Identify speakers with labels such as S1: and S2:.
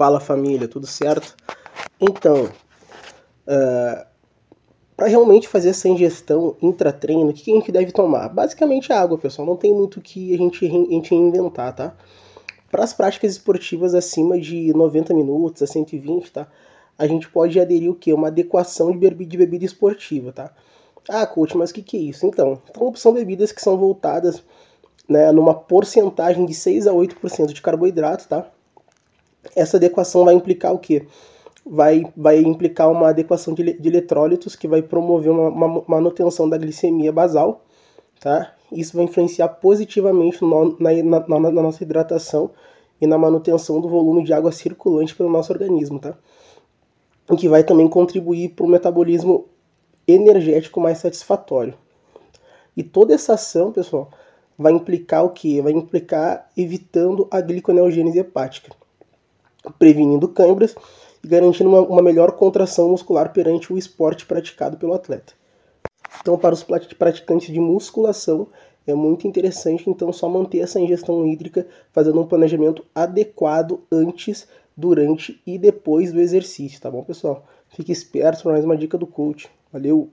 S1: Fala família, tudo certo? Então, uh, ah, para realmente fazer essa ingestão intratreino, o que a gente deve tomar? Basicamente água, pessoal, não tem muito que a gente, a gente inventar, tá? Para as práticas esportivas acima de 90 minutos a 120, tá? A gente pode aderir o que? Uma adequação de bebida, de bebida esportiva, tá? Ah, coach, mas o que, que é isso? Então, então, são bebidas que são voltadas né, numa porcentagem de 6 a 8% de carboidrato, tá? Essa adequação vai implicar o quê? Vai, vai implicar uma adequação de, de eletrólitos que vai promover uma, uma, manutenção da glicemia basal, tá? Isso vai influenciar positivamente no, na, na, na, nossa hidratação e na manutenção do volume de água circulante pelo nosso organismo, tá? O que vai também contribuir para o metabolismo energético mais satisfatório. E toda essa ação, pessoal, vai implicar o que? Vai implicar evitando a gliconeogênese hepática prevenindo câimbras e garantindo uma, uma melhor contração muscular perante o esporte praticado pelo atleta. Então, para os praticantes de musculação, é muito interessante então só manter essa ingestão hídrica, fazendo um planejamento adequado antes, durante e depois do exercício, tá bom, pessoal? Fique esperto para mais uma dica do coach. Valeu!